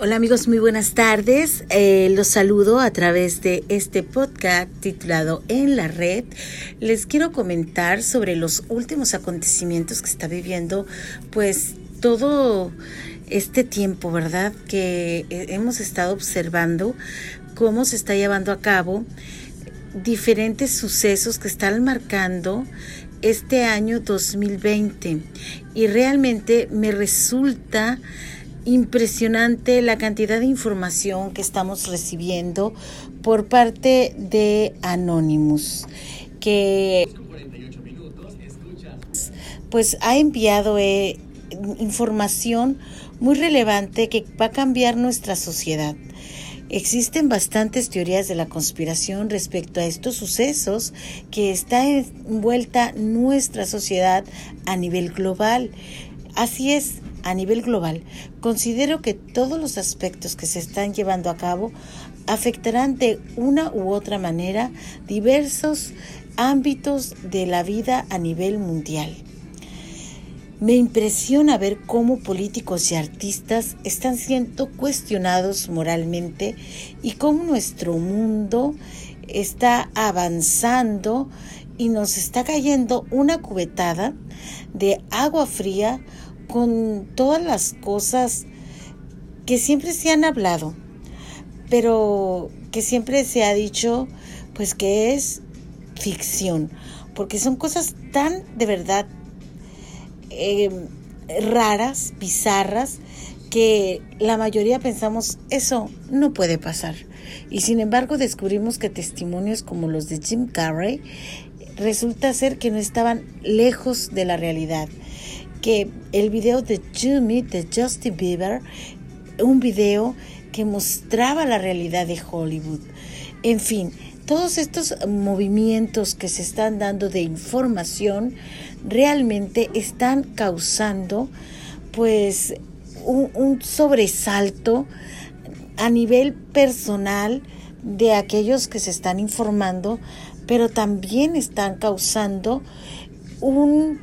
Hola amigos, muy buenas tardes. Eh, los saludo a través de este podcast titulado En la red. Les quiero comentar sobre los últimos acontecimientos que está viviendo pues todo este tiempo, ¿verdad? Que eh, hemos estado observando cómo se está llevando a cabo diferentes sucesos que están marcando este año 2020 y realmente me resulta impresionante la cantidad de información que estamos recibiendo por parte de Anonymous, que pues ha enviado eh, información muy relevante que va a cambiar nuestra sociedad. Existen bastantes teorías de la conspiración respecto a estos sucesos que está envuelta nuestra sociedad a nivel global. Así es, a nivel global, considero que todos los aspectos que se están llevando a cabo afectarán de una u otra manera diversos ámbitos de la vida a nivel mundial. Me impresiona ver cómo políticos y artistas están siendo cuestionados moralmente y cómo nuestro mundo está avanzando y nos está cayendo una cubetada de agua fría con todas las cosas que siempre se han hablado, pero que siempre se ha dicho pues que es ficción, porque son cosas tan de verdad eh, raras, bizarras, que la mayoría pensamos eso no puede pasar. Y sin embargo descubrimos que testimonios como los de Jim Carrey resulta ser que no estaban lejos de la realidad que el video de Jimmy de Justin Bieber, un video que mostraba la realidad de Hollywood. En fin, todos estos movimientos que se están dando de información realmente están causando pues un, un sobresalto a nivel personal de aquellos que se están informando, pero también están causando un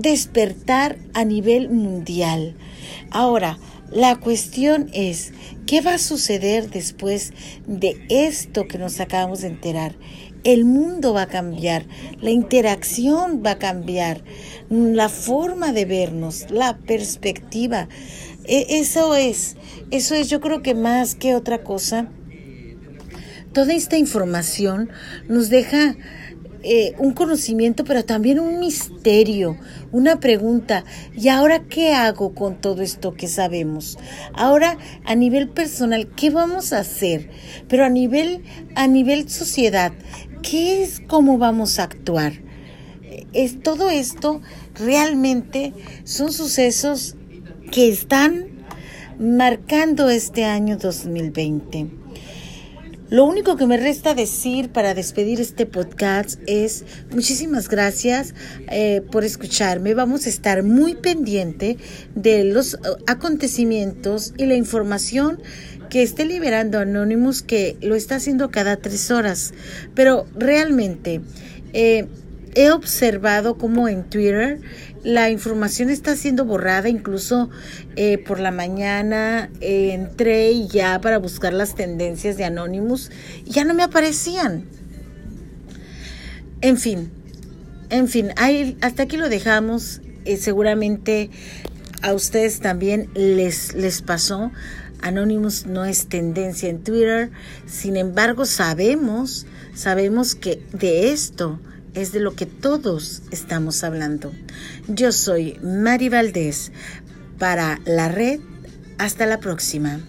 despertar a nivel mundial. Ahora, la cuestión es, ¿qué va a suceder después de esto que nos acabamos de enterar? El mundo va a cambiar, la interacción va a cambiar, la forma de vernos, la perspectiva. E, eso es, eso es yo creo que más que otra cosa, toda esta información nos deja eh, un conocimiento, pero también un misterio, una pregunta. ¿Y ahora qué hago con todo esto que sabemos? Ahora, a nivel personal, ¿qué vamos a hacer? Pero a nivel, a nivel sociedad, ¿qué es cómo vamos a actuar? Es, todo esto realmente son sucesos que están marcando este año 2020. Lo único que me resta decir para despedir este podcast es muchísimas gracias eh, por escucharme. Vamos a estar muy pendiente de los eh, acontecimientos y la información que esté liberando Anonymous, que lo está haciendo cada tres horas. Pero realmente eh, he observado como en Twitter la información está siendo borrada, incluso eh, por la mañana eh, entré ya para buscar las tendencias de Anonymous ya no me aparecían. En fin, en fin, hasta aquí lo dejamos. Eh, seguramente a ustedes también les, les pasó. Anonymous no es tendencia en Twitter. Sin embargo, sabemos, sabemos que de esto es de lo que todos estamos hablando. Yo soy Mari Valdés para la red. Hasta la próxima.